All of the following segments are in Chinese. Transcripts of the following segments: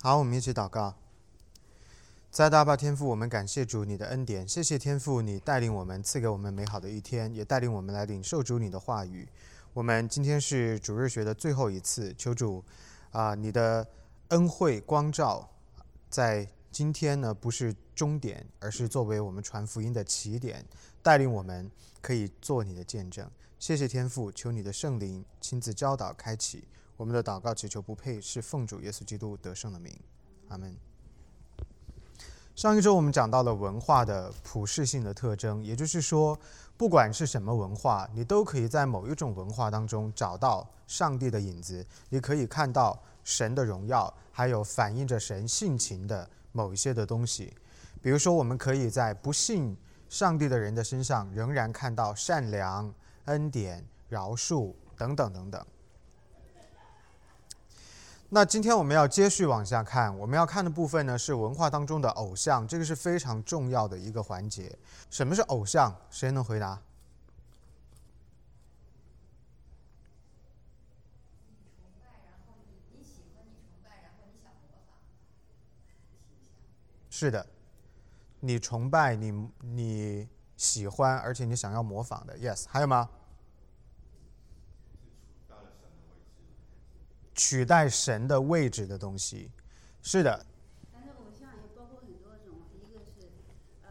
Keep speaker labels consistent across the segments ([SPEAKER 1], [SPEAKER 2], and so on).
[SPEAKER 1] 好，我们一起祷告。在大坝天父，我们感谢主你的恩典，谢谢天父你带领我们，赐给我们美好的一天，也带领我们来领受主你的话语。我们今天是主日学的最后一次，求主啊，你的恩惠光照，在今天呢不是终点，而是作为我们传福音的起点，带领我们可以做你的见证。谢谢天父，求你的圣灵亲自教导开启。我们的祷告祈求不配，是奉主耶稣基督得胜的名，阿门。上一周我们讲到了文化的普世性的特征，也就是说，不管是什么文化，你都可以在某一种文化当中找到上帝的影子，你可以看到神的荣耀，还有反映着神性情的某一些的东西。比如说，我们可以在不信上帝的人的身上仍然看到善良、恩典、饶恕等等等等。那今天我们要接续往下看，我们要看的部分呢是文化当中的偶像，这个是非常重要的一个环节。什么是偶像？谁能回答？是的，你崇拜你你喜欢，而且你想要模仿的，yes。还有吗？取代神的位置的东西，是的。
[SPEAKER 2] 但是偶像也包括很多种，一个是呃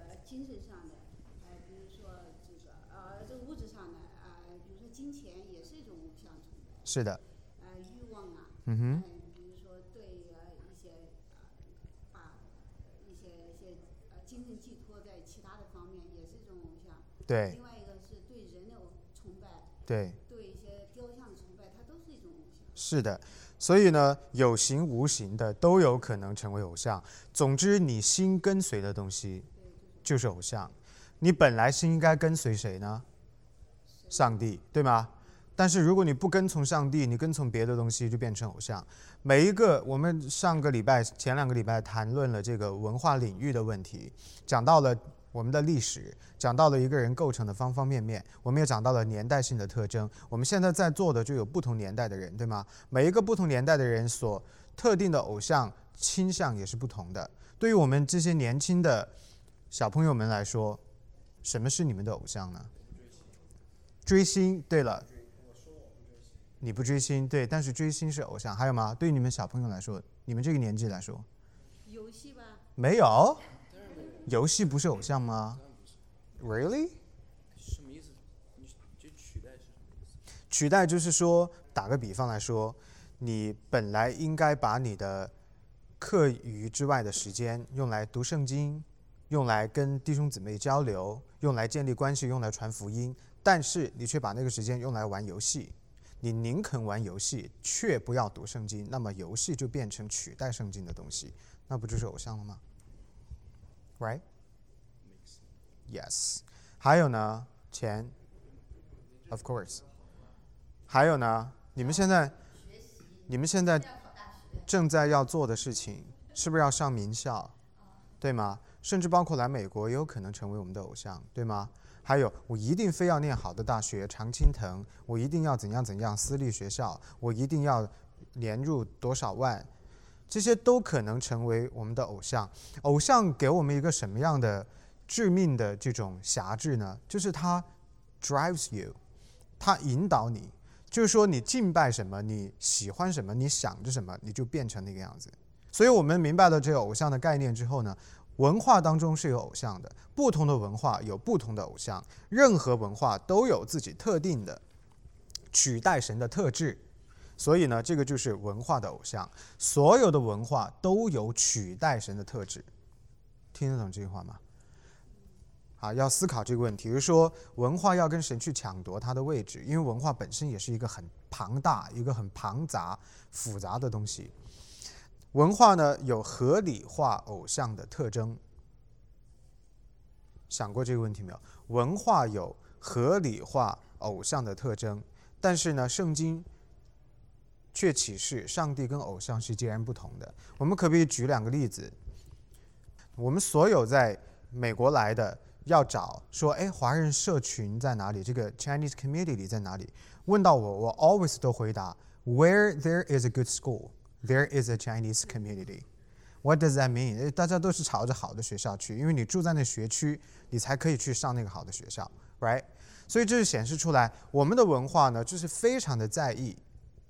[SPEAKER 2] 呃精神上的，呃比如说这个呃这个物质上的，啊比如说金钱也是一种偶像崇拜。
[SPEAKER 1] 是的。
[SPEAKER 2] 呃欲望啊。
[SPEAKER 1] 嗯哼。
[SPEAKER 2] 比如说对呃一些呃把一些一些呃精神寄托在其他的方面，也是一种偶像。
[SPEAKER 1] 对。
[SPEAKER 2] 另外一个是对人的崇拜。
[SPEAKER 1] 对。是的，所以呢，有形无形的都有可能成为偶像。总之，你心跟随的东西就是偶像。你本来是应该跟随谁呢？上帝，对吗？但是如果你不跟从上帝，你跟从别的东西，就变成偶像。每一个，我们上个礼拜、前两个礼拜谈论了这个文化领域的问题，讲到了。我们的历史讲到了一个人构成的方方面面，我们也讲到了年代性的特征。我们现在在座的就有不同年代的人，对吗？每一个不同年代的人所特定的偶像倾向也是不同的。对于我们这些年轻的小朋友们来说，什么是你们的偶像呢？追星。对了，你不追星，对，但是追星是偶像。还有吗？对于你们小朋友来说，你们这个年纪来说，
[SPEAKER 2] 游戏吧？
[SPEAKER 1] 没有。游戏不是偶像吗？Really？
[SPEAKER 3] 什么意思？你就取代是什么意思？
[SPEAKER 1] 取代就是说，打个比方来说，你本来应该把你的课余之外的时间用来读圣经，用来跟弟兄姊妹交流，用来建立关系，用来传福音，但是你却把那个时间用来玩游戏。你宁肯玩游戏，却不要读圣经，那么游戏就变成取代圣经的东西，那不就是偶像了吗？Right? Yes. 还有呢，钱。Of course. 还有呢，你们现在，你们现在正在要做的事情，是不是要上名校？对吗？甚至包括来美国，也有可能成为我们的偶像，对吗？还有，我一定非要念好的大学，常青藤，我一定要怎样怎样私立学校，我一定要年入多少万。这些都可能成为我们的偶像。偶像给我们一个什么样的致命的这种辖制呢？就是它 drives you，它引导你，就是说你敬拜什么，你喜欢什么，你想着什么，你就变成那个样子。所以我们明白了这个偶像的概念之后呢，文化当中是有偶像的，不同的文化有不同的偶像，任何文化都有自己特定的取代神的特质。所以呢，这个就是文化的偶像。所有的文化都有取代神的特质，听得懂这句话吗？啊，要思考这个问题，就是说文化要跟神去抢夺它的位置，因为文化本身也是一个很庞大、一个很庞杂、复杂的东西。文化呢有合理化偶像的特征，想过这个问题没有？文化有合理化偶像的特征，但是呢，圣经。却启示上帝跟偶像是截然不同的。我们可不可以举两个例子？我们所有在美国来的要找说，哎，华人社群在哪里？这个 Chinese community 在哪里？问到我，我 always 都回答 Where there is a good school，there is a Chinese community. What does that mean？大家都是朝着好的学校去，因为你住在那学区，你才可以去上那个好的学校，right？所以这是显示出来，我们的文化呢，就是非常的在意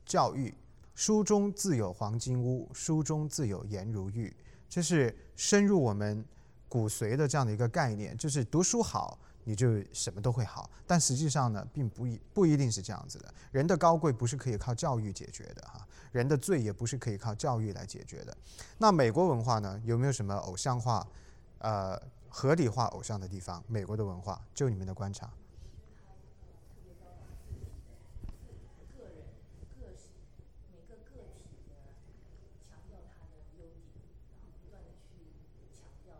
[SPEAKER 1] 教育。书中自有黄金屋，书中自有颜如玉，这是深入我们骨髓的这样的一个概念，就是读书好，你就什么都会好。但实际上呢，并不一不一定是这样子的。人的高贵不是可以靠教育解决的哈，人的罪也不是可以靠教育来解决的。那美国文化呢，有没有什么偶像化，呃，合理化偶像的地方？美国的文化，就你们的观察，
[SPEAKER 4] 个人、个性，每个个体的强调他的优点，然后不断的去强调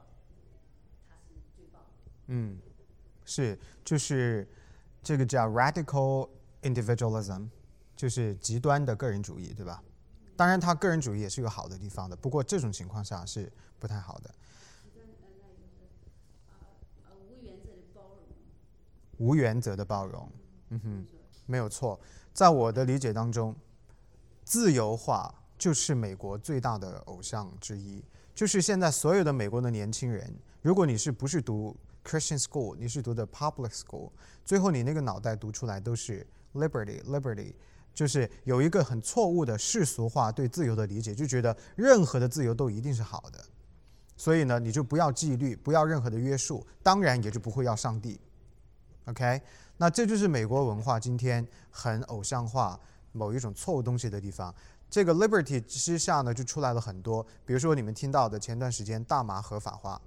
[SPEAKER 4] 他是最棒的。
[SPEAKER 1] 嗯，是，就是这个叫 radical individualism，就是极端的个人主义，对吧？当然，他个人主义也是有好的地方的，不过这种情况下是不太好的。
[SPEAKER 2] 无原则的包容，
[SPEAKER 1] 无原则的包容，嗯哼。没有错，在我的理解当中，自由化就是美国最大的偶像之一。就是现在所有的美国的年轻人，如果你是不是读 Christian school，你是读的 public school，最后你那个脑袋读出来都是 liberty，liberty，就是有一个很错误的世俗化对自由的理解，就觉得任何的自由都一定是好的。所以呢，你就不要纪律，不要任何的约束，当然也就不会要上帝。OK，那这就是美国文化今天很偶像化某一种错误东西的地方。这个 liberty 之下呢，就出来了很多，比如说你们听到的前段时间大麻合法化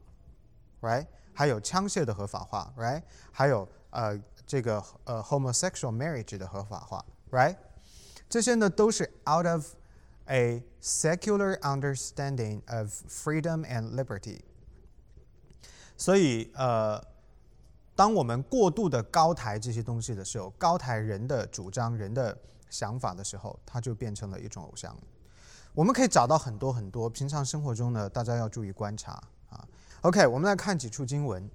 [SPEAKER 1] ，right？还有枪械的合法化，right？还有呃这个呃 homosexual marriage 的合法化，right？这些呢都是 out of a secular understanding of freedom and liberty。所以呃，当我们过度的高抬这些东西的时候，高抬人的主张、人的想法的时候，它就变成了一种偶像。我们可以找到很多很多，平常生活中呢，大家要注意观察。OK，我们来看几处经文，《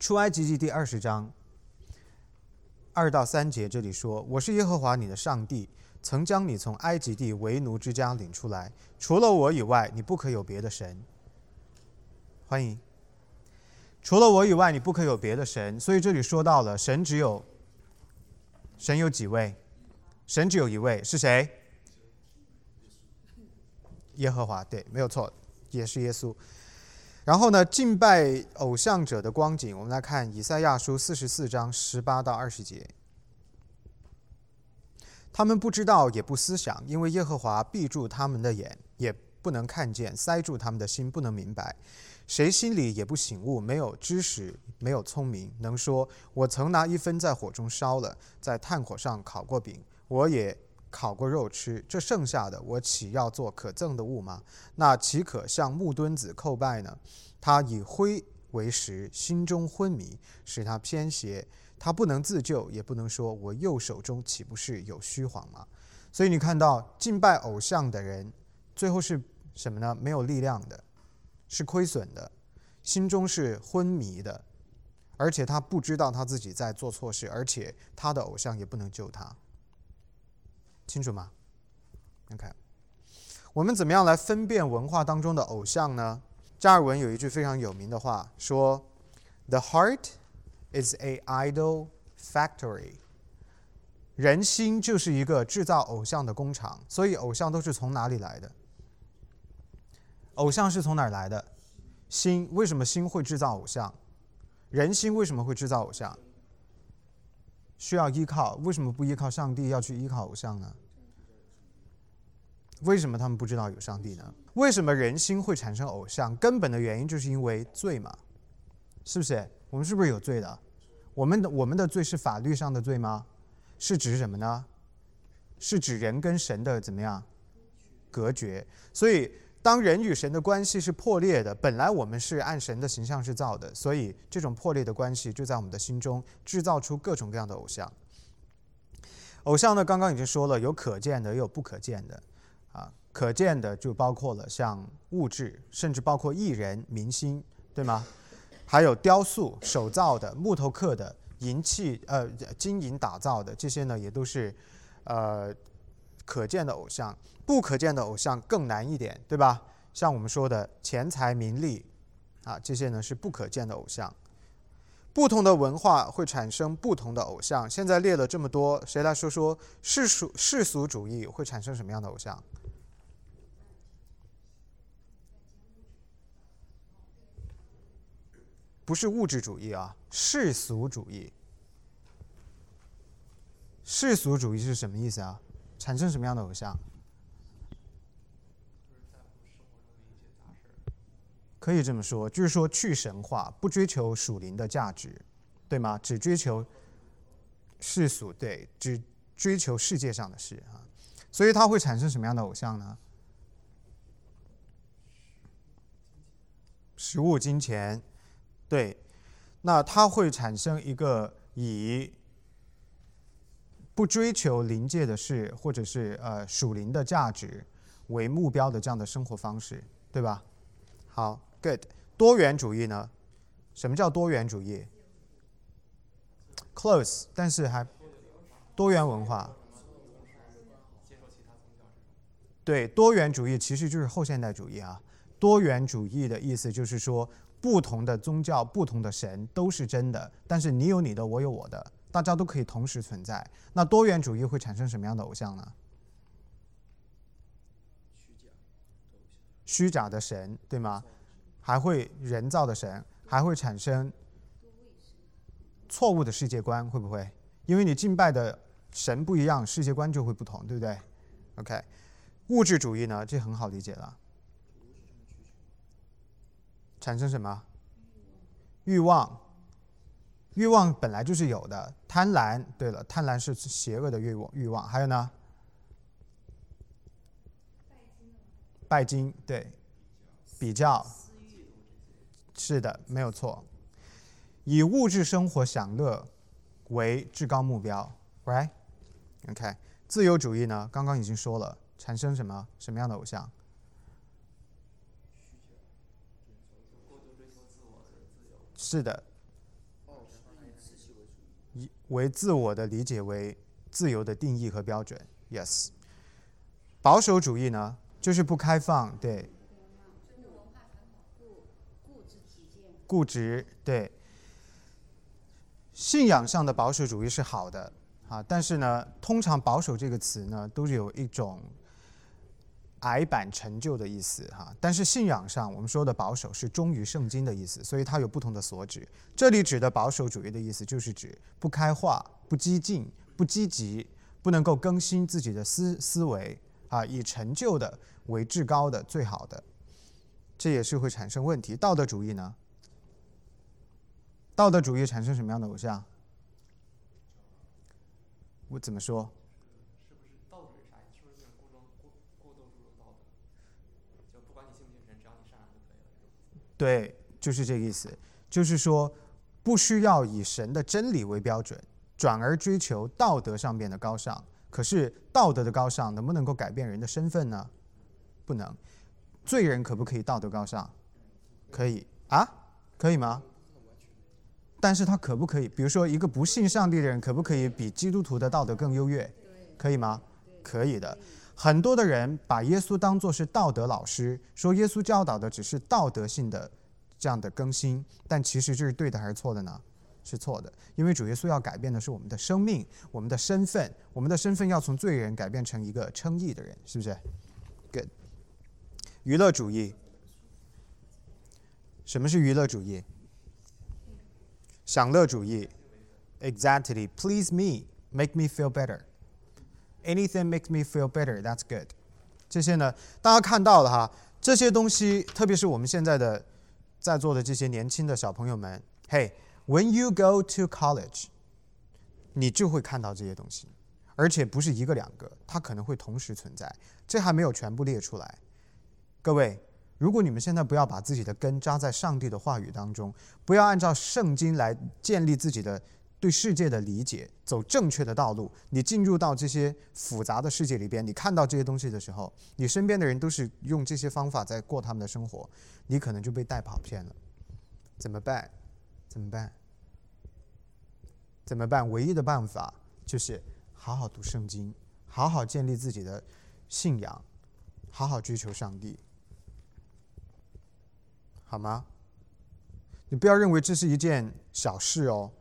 [SPEAKER 1] 出埃及记》第二十章二到三节，这里说：“我是耶和华你的上帝，曾将你从埃及地为奴之家领出来，除了我以外，你不可有别的神。”欢迎。除了我以外，你不可有别的神。所以这里说到了，神只有，神有几位？神只有一位，是谁？耶和华，对，没有错，也是耶稣。然后呢，敬拜偶像者的光景，我们来看以赛亚书四十四章十八到二十节。他们不知道，也不思想，因为耶和华闭住他们的眼，也不能看见，塞住他们的心，不能明白。谁心里也不醒悟，没有知识，没有聪明，能说：“我曾拿一分在火中烧了，在炭火上烤过饼，我也烤过肉吃。这剩下的，我岂要做可憎的物吗？那岂可向木墩子叩拜呢？他以灰为食，心中昏迷，使他偏斜。他不能自救，也不能说：我右手中岂不是有虚谎吗？所以你看到敬拜偶像的人，最后是什么呢？没有力量的。是亏损的，心中是昏迷的，而且他不知道他自己在做错事，而且他的偶像也不能救他，清楚吗？OK，我们怎么样来分辨文化当中的偶像呢？加尔文有一句非常有名的话，说：“The heart is a idol factory。”人心就是一个制造偶像的工厂，所以偶像都是从哪里来的？偶像是从哪儿来的？心为什么心会制造偶像？人心为什么会制造偶像？需要依靠，为什么不依靠上帝，要去依靠偶像呢？为什么他们不知道有上帝呢？为什么人心会产生偶像？根本的原因就是因为罪嘛，是不是？我们是不是有罪的？我们的我们的罪是法律上的罪吗？是指什么呢？是指人跟神的怎么样隔绝？所以。当人与神的关系是破裂的，本来我们是按神的形象制造的，所以这种破裂的关系就在我们的心中制造出各种各样的偶像。偶像呢，刚刚已经说了，有可见的，也有不可见的。啊，可见的就包括了像物质，甚至包括艺人、明星，对吗？还有雕塑、手造的、木头刻的、银器呃金银打造的，这些呢也都是呃可见的偶像，不可见的偶像更难一点，对吧？像我们说的钱财、名利，啊，这些呢是不可见的偶像。不同的文化会产生不同的偶像。现在列了这么多，谁来说说世俗世俗主义会产生什么样的偶像？不是物质主义啊，世俗主义。世俗主义是什么意思啊？产生什么样的偶像？可以这么说，就是说去神化，不追求属灵的价值，对吗？只追求世俗，对，只追求世界上的事啊。所以它会产生什么样的偶像呢？食物、金钱。对，那它会产生一个以不追求临界的事，或者是呃属灵的价值为目标的这样的生活方式，对吧？好，good。多元主义呢？什么叫多元主义？close，但是还多元文化。对，多元主义其实就是后现代主义啊。多元主义的意思就是说。不同的宗教、不同的神都是真的，但是你有你的，我有我的，大家都可以同时存在。那多元主义会产生什么样的偶像呢？虚假的神，对吗？还会人造的神，还会产生错误的世界观，会不会？因为你敬拜的神不一样，世界观就会不同，对不对？OK，物质主义呢，这很好理解了。产生什么？欲望，欲望本来就是有的。贪婪，对了，贪婪是邪恶的欲望。欲望还有呢？拜金，对，比较，是的，没有错。以物质生活享乐为至高目标，right？OK，自由主义呢？刚刚已经说了，产生什么什么样的偶像？是的，以为自我的理解为自由的定义和标准。Yes，保守主义呢，就是不开放，对。固执，对。信仰上的保守主义是好的啊，但是呢，通常“保守”这个词呢，都有一种。矮板陈旧的意思哈，但是信仰上我们说的保守是忠于圣经的意思，所以它有不同的所指。这里指的保守主义的意思就是指不开化、不激进、不积极，不能够更新自己的思思维啊，以陈旧的为至高的、最好的，这也是会产生问题。道德主义呢？道德主义产生什么样的偶像？我怎么说？
[SPEAKER 5] 是不是道德是啥？是不是就是过过过度注重道德？就不管你信不信神，只要你善良就可以了
[SPEAKER 1] 对，就是这个意思，就是说，不需要以神的真理为标准，转而追求道德上面的高尚。可是道德的高尚能不能够改变人的身份呢？不能。罪人可不可以道德高尚？可以啊，可以吗？但是他可不可以？比如说，一个不信上帝的人，可不可以比基督徒的道德更优越？可以吗？可以的。很多的人把耶稣当作是道德老师，说耶稣教导的只是道德性的这样的更新，但其实这是对的还是错的呢？是错的，因为主耶稣要改变的是我们的生命、我们的身份，我们的身份要从罪人改变成一个称义的人，是不是？Good。娱乐主义，什么是娱乐主义？享乐主义，Exactly. Please me, make me feel better. Anything makes me feel better. That's good. 这些呢，大家看到了哈，这些东西，特别是我们现在的在座的这些年轻的小朋友们，Hey, when you go to college，你就会看到这些东西，而且不是一个两个，它可能会同时存在。这还没有全部列出来。各位， 如果你们现在不要把自己的根扎在上帝的话语当中，不要按照圣经来建立自己的。对世界的理解，走正确的道路。你进入到这些复杂的世界里边，你看到这些东西的时候，你身边的人都是用这些方法在过他们的生活，你可能就被带跑偏了。怎么办？怎么办？怎么办？唯一的办法就是好好读圣经，好好建立自己的信仰，好好追求上帝，好吗？你不要认为这是一件小事哦，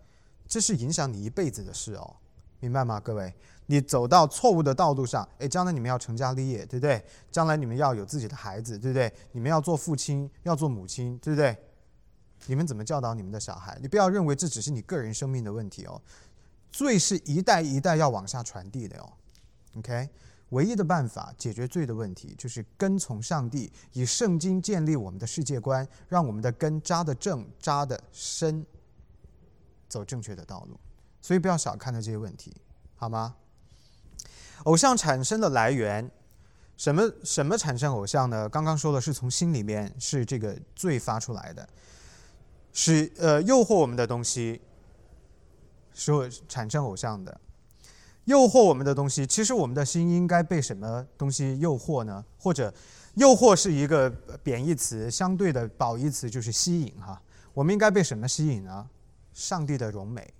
[SPEAKER 1] 这是影响你一辈子的事哦，明白吗，各位？你走到错误的道路上，诶，将来你们要成家立业，对不对？将来你们要有自己的孩子，对不对？你们要做父亲，要做母亲，对不对？你们怎么教导你们的小孩？你不要认为这只是你个人生命的问题哦，罪是一代一代要往下传递的哦。OK，唯一的办法解决罪的问题，就是跟从上帝，以圣经建立我们的世界观，让我们的根扎得正、扎得深，走正确的道路。所以不要小看了这些问题，好吗？偶像产生的来源，什么什么产生偶像呢？刚刚说的是从心里面是这个罪发出来的，是呃诱惑我们的东西，是产生偶像的。诱惑我们的东西，其实我们的心应该被什么东西诱惑呢？或者，诱惑是一个贬义词，相对的褒义词就是吸引哈。我们应该被什么吸引呢？上帝的荣美，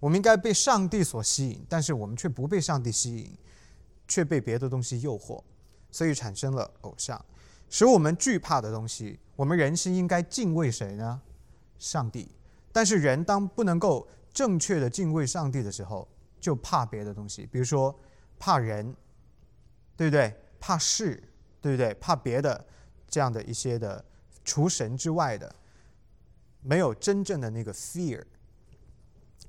[SPEAKER 1] 我们应该被上帝所吸引，但是我们却不被上帝吸引。却被别的东西诱惑，所以产生了偶像，使我们惧怕的东西。我们人心应该敬畏谁呢？上帝。但是人当不能够正确的敬畏上帝的时候，就怕别的东西，比如说怕人，对不对？怕事，对不对？怕别的这样的一些的除神之外的，没有真正的那个 fear，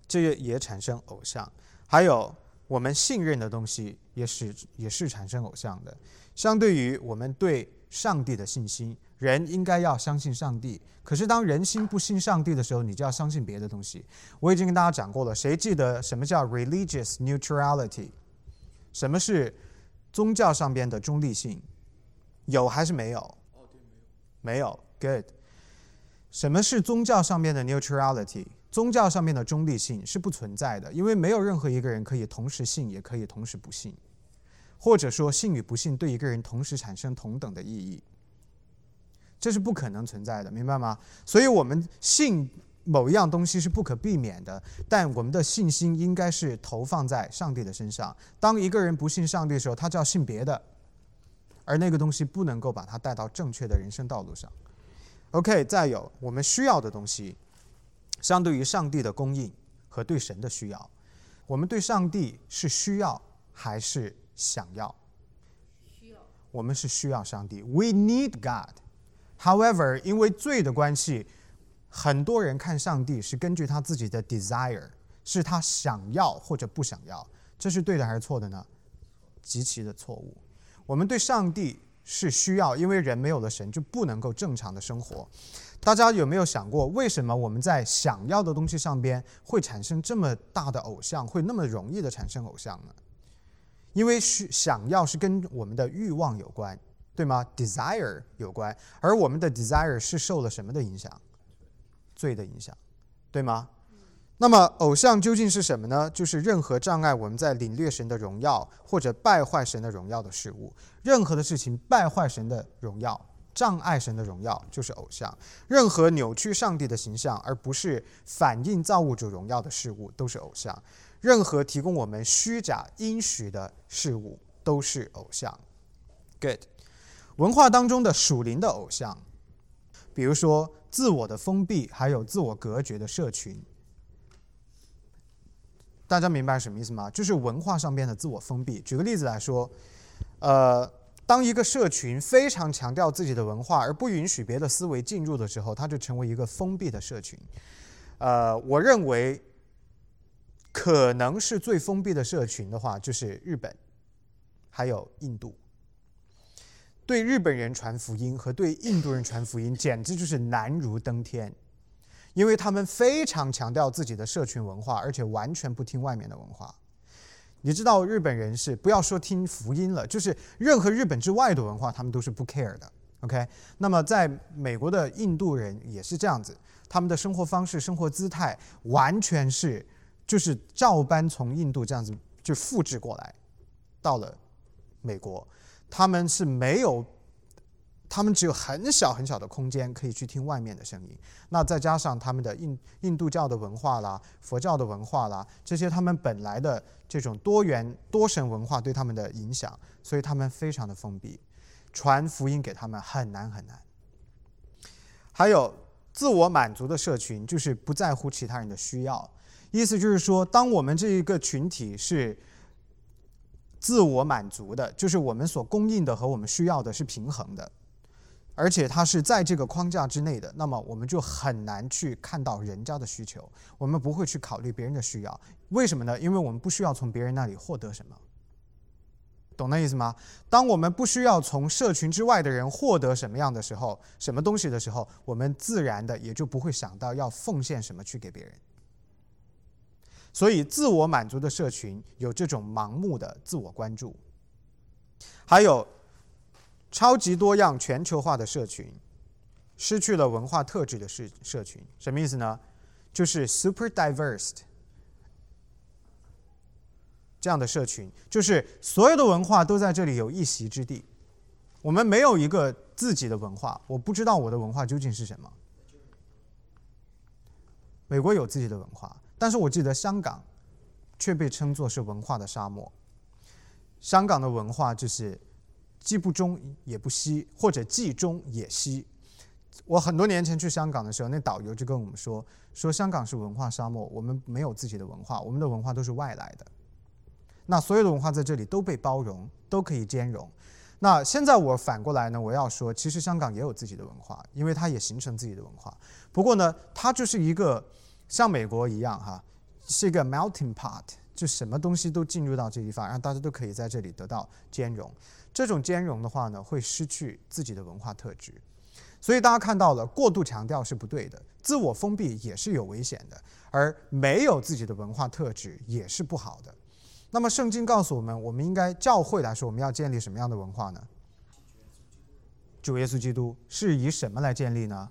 [SPEAKER 1] 这个也产生偶像。还有。我们信任的东西也是也是产生偶像的。相对于我们对上帝的信心，人应该要相信上帝。可是当人心不信上帝的时候，你就要相信别的东西。我已经跟大家讲过了，谁记得什么叫 religious neutrality？什么是宗教上边的中立性？有还是没有？
[SPEAKER 3] 没有
[SPEAKER 1] ，good。什么是宗教上面的 neutrality？宗教上面的中立性是不存在的，因为没有任何一个人可以同时信，也可以同时不信，或者说信与不信对一个人同时产生同等的意义，这是不可能存在的，明白吗？所以我们信某一样东西是不可避免的，但我们的信心应该是投放在上帝的身上。当一个人不信上帝的时候，他就要信别的，而那个东西不能够把他带到正确的人生道路上。OK，再有我们需要的东西。相对于上帝的供应和对神的需要，我们对上帝是需要还是想要？
[SPEAKER 2] 需要。
[SPEAKER 1] 我们是需要上帝，We need God. However，因为罪的关系，很多人看上帝是根据他自己的 desire，是他想要或者不想要，这是对的还是错的呢？极其的错误。我们对上帝是需要，因为人没有了神就不能够正常的生活。大家有没有想过，为什么我们在想要的东西上边会产生这么大的偶像，会那么容易的产生偶像呢？因为需想要是跟我们的欲望有关，对吗？desire 有关，而我们的 desire 是受了什么的影响？罪的影响，对吗？那么偶像究竟是什么呢？就是任何障碍我们在领略神的荣耀，或者败坏神的荣耀的事物。任何的事情败坏神的荣耀。障碍神的荣耀就是偶像，任何扭曲上帝的形象而不是反映造物主荣耀的事物都是偶像，任何提供我们虚假应许的事物都是偶像。Good，文化当中的属灵的偶像，比如说自我的封闭，还有自我隔绝的社群，大家明白什么意思吗？就是文化上边的自我封闭。举个例子来说，呃。当一个社群非常强调自己的文化，而不允许别的思维进入的时候，它就成为一个封闭的社群。呃，我认为可能是最封闭的社群的话，就是日本，还有印度。对日本人传福音和对印度人传福音，简直就是难如登天，因为他们非常强调自己的社群文化，而且完全不听外面的文化。你知道日本人是不要说听福音了，就是任何日本之外的文化，他们都是不 care 的。OK，那么在美国的印度人也是这样子，他们的生活方式、生活姿态完全是就是照搬从印度这样子就复制过来，到了美国，他们是没有他们只有很小很小的空间可以去听外面的声音。那再加上他们的印印度教的文化啦、佛教的文化啦，这些他们本来的这种多元多神文化对他们的影响，所以他们非常的封闭，传福音给他们很难很难。还有自我满足的社群，就是不在乎其他人的需要。意思就是说，当我们这一个群体是自我满足的，就是我们所供应的和我们需要的是平衡的。而且它是在这个框架之内的，那么我们就很难去看到人家的需求，我们不会去考虑别人的需要。为什么呢？因为我们不需要从别人那里获得什么，懂那意思吗？当我们不需要从社群之外的人获得什么样的时候，什么东西的时候，我们自然的也就不会想到要奉献什么去给别人。所以，自我满足的社群有这种盲目的自我关注，还有。超级多样、全球化的社群，失去了文化特质的社社群，什么意思呢？就是 super diverse 这样的社群，就是所有的文化都在这里有一席之地。我们没有一个自己的文化，我不知道我的文化究竟是什么。美国有自己的文化，但是我记得香港却被称作是文化的沙漠。香港的文化就是。既不中也不西，或者既中也西。我很多年前去香港的时候，那导游就跟我们说：“说香港是文化沙漠，我们没有自己的文化，我们的文化都是外来的。那所有的文化在这里都被包容，都可以兼容。那现在我反过来呢，我要说，其实香港也有自己的文化，因为它也形成自己的文化。不过呢，它就是一个像美国一样哈，是一个 melting pot，就什么东西都进入到这地方，让大家都可以在这里得到兼容。”这种兼容的话呢，会失去自己的文化特质，所以大家看到了，过度强调是不对的，自我封闭也是有危险的，而没有自己的文化特质也是不好的。那么圣经告诉我们，我们应该教会来说，我们要建立什么样的文化呢？主耶稣基督是以什么来建立呢？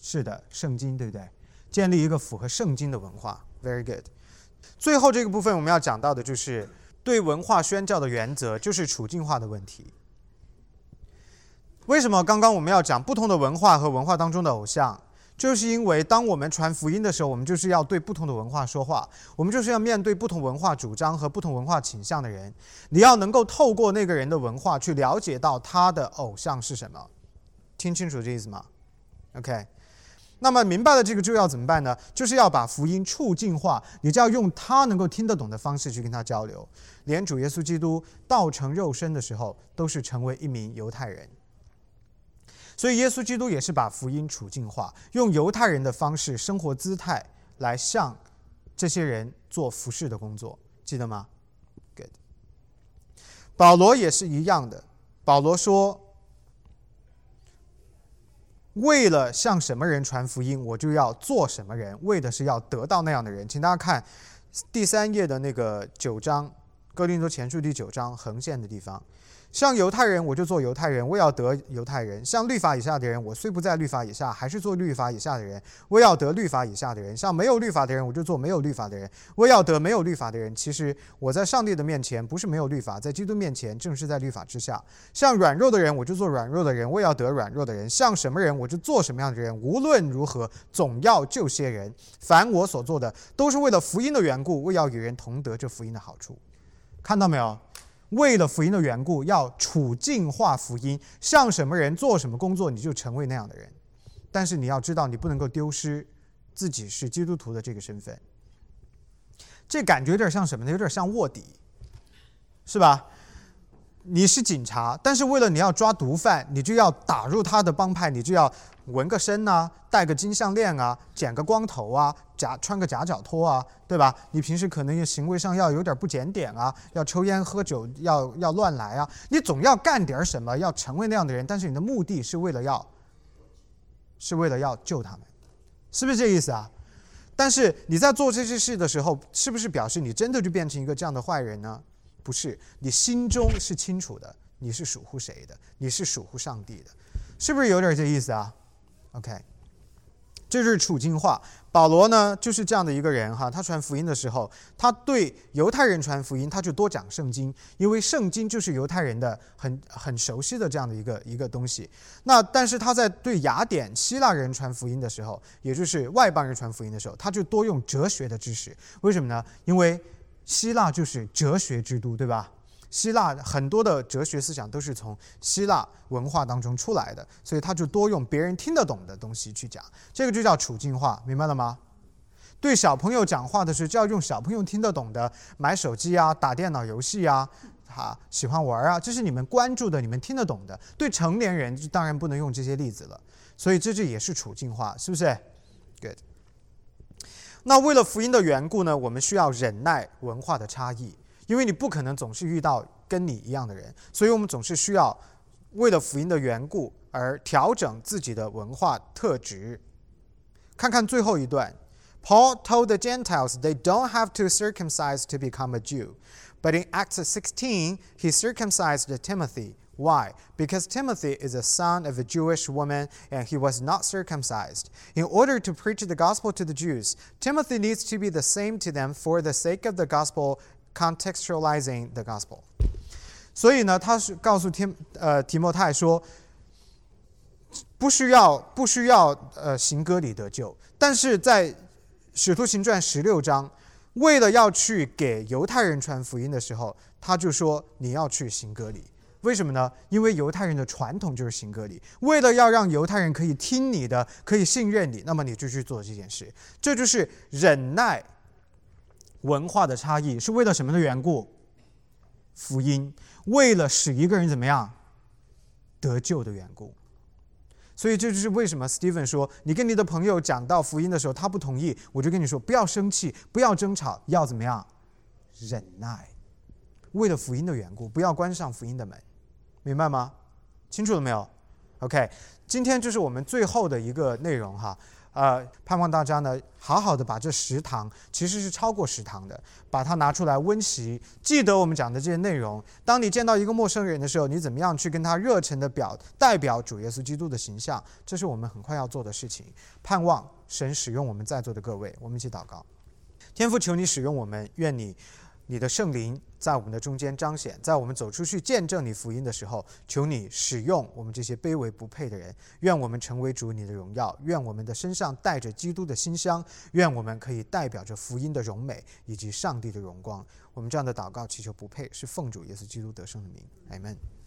[SPEAKER 1] 是的，圣经对不对？建立一个符合圣经的文化，very good。最后这个部分我们要讲到的就是。对文化宣教的原则就是处境化的问题。为什么刚刚我们要讲不同的文化和文化当中的偶像？就是因为当我们传福音的时候，我们就是要对不同的文化说话，我们就是要面对不同文化主张和不同文化倾向的人。你要能够透过那个人的文化去了解到他的偶像是什么，听清楚这意思吗？OK。那么明白了这个就要怎么办呢？就是要把福音处境化，你就要用他能够听得懂的方式去跟他交流。连主耶稣基督道成肉身的时候，都是成为一名犹太人，所以耶稣基督也是把福音处境化，用犹太人的方式、生活姿态来向这些人做服侍的工作，记得吗？Good。保罗也是一样的，保罗说。为了向什么人传福音，我就要做什么人，为的是要得到那样的人。请大家看第三页的那个九章《哥林多前书》第九章横线的地方。像犹太人，我就做犹太人，我要得犹太人；像律法以下的人，我虽不在律法以下，还是做律法以下的人，我要得律法以下的人；像没有律法的人，我就做没有律法的人，我要得没有律法的人。其实我在上帝的面前不是没有律法，在基督面前正是在律法之下。像软弱的人，我就做软弱的人，我要得软弱的人；像什么人，我就做什么样的人。无论如何，总要救些人。凡我所做的，都是为了福音的缘故，为要与人同得这福音的好处。看到没有？为了福音的缘故，要处境化福音，像什么人做什么工作，你就成为那样的人。但是你要知道，你不能够丢失自己是基督徒的这个身份。这感觉有点像什么呢？有点像卧底，是吧？你是警察，但是为了你要抓毒贩，你就要打入他的帮派，你就要。纹个身呐，戴个金项链啊，剪个光头啊，假穿个夹脚拖啊，对吧？你平时可能行为上要有点不检点啊，要抽烟喝酒，要要乱来啊，你总要干点什么，要成为那样的人。但是你的目的是为了要，是为了要救他们，是不是这意思啊？但是你在做这些事的时候，是不是表示你真的就变成一个这样的坏人呢？不是，你心中是清楚的，你是属乎谁的？你是属乎上帝的，是不是有点这意思啊？OK，这是处境化。保罗呢，就是这样的一个人哈。他传福音的时候，他对犹太人传福音，他就多讲圣经，因为圣经就是犹太人的很很熟悉的这样的一个一个东西。那但是他在对雅典希腊人传福音的时候，也就是外邦人传福音的时候，他就多用哲学的知识。为什么呢？因为希腊就是哲学之都，对吧？希腊很多的哲学思想都是从希腊文化当中出来的，所以他就多用别人听得懂的东西去讲，这个就叫处境化，明白了吗？对小朋友讲话的时候，就要用小朋友听得懂的，买手机啊，打电脑游戏啊，哈，喜欢玩啊，这是你们关注的，你们听得懂的。对成年人，当然不能用这些例子了。所以这就也是处境化，是不是？Good。那为了福音的缘故呢，我们需要忍耐文化的差异。因为你不可能总是遇到跟你一样的人，所以我们总是需要为了福音的缘故而调整自己的文化特质。看看最后一段，Paul told the Gentiles they don't have to circumcise to become a Jew, but in Acts 16 he circumcised Timothy. Why? Because Timothy is a son of a Jewish woman and he was not circumcised. In order to preach the gospel to the Jews, Timothy needs to be the same to them for the sake of the gospel contextualizing the gospel，所以呢，他是告诉提呃提摩太说，不需要不需要呃行割礼得救，但是在使徒行传十六章，为了要去给犹太人传福音的时候，他就说你要去行割礼， 为什么呢？因为犹太人的传统就是行割礼，为了要让犹太人可以听你的，可以信任你，那么你就去做这件事，这就是忍耐。文化的差异是为了什么的缘故？福音为了使一个人怎么样得救的缘故。所以这就是为什么 Steven 说，你跟你的朋友讲到福音的时候，他不同意，我就跟你说，不要生气，不要争吵，要怎么样忍耐？为了福音的缘故，不要关上福音的门，明白吗？清楚了没有？OK，今天就是我们最后的一个内容哈。呃，盼望大家呢，好好的把这十堂，其实是超过十堂的，把它拿出来温习，记得我们讲的这些内容。当你见到一个陌生人的时候，你怎么样去跟他热忱的表代表主耶稣基督的形象？这是我们很快要做的事情。盼望神使用我们在座的各位，我们一起祷告。天父，求你使用我们，愿你。你的圣灵在我们的中间彰显，在我们走出去见证你福音的时候，求你使用我们这些卑微不配的人，愿我们成为主你的荣耀，愿我们的身上带着基督的馨香，愿我们可以代表着福音的荣美以及上帝的荣光。我们这样的祷告祈求不配，是奉主耶稣基督得胜的名，阿门。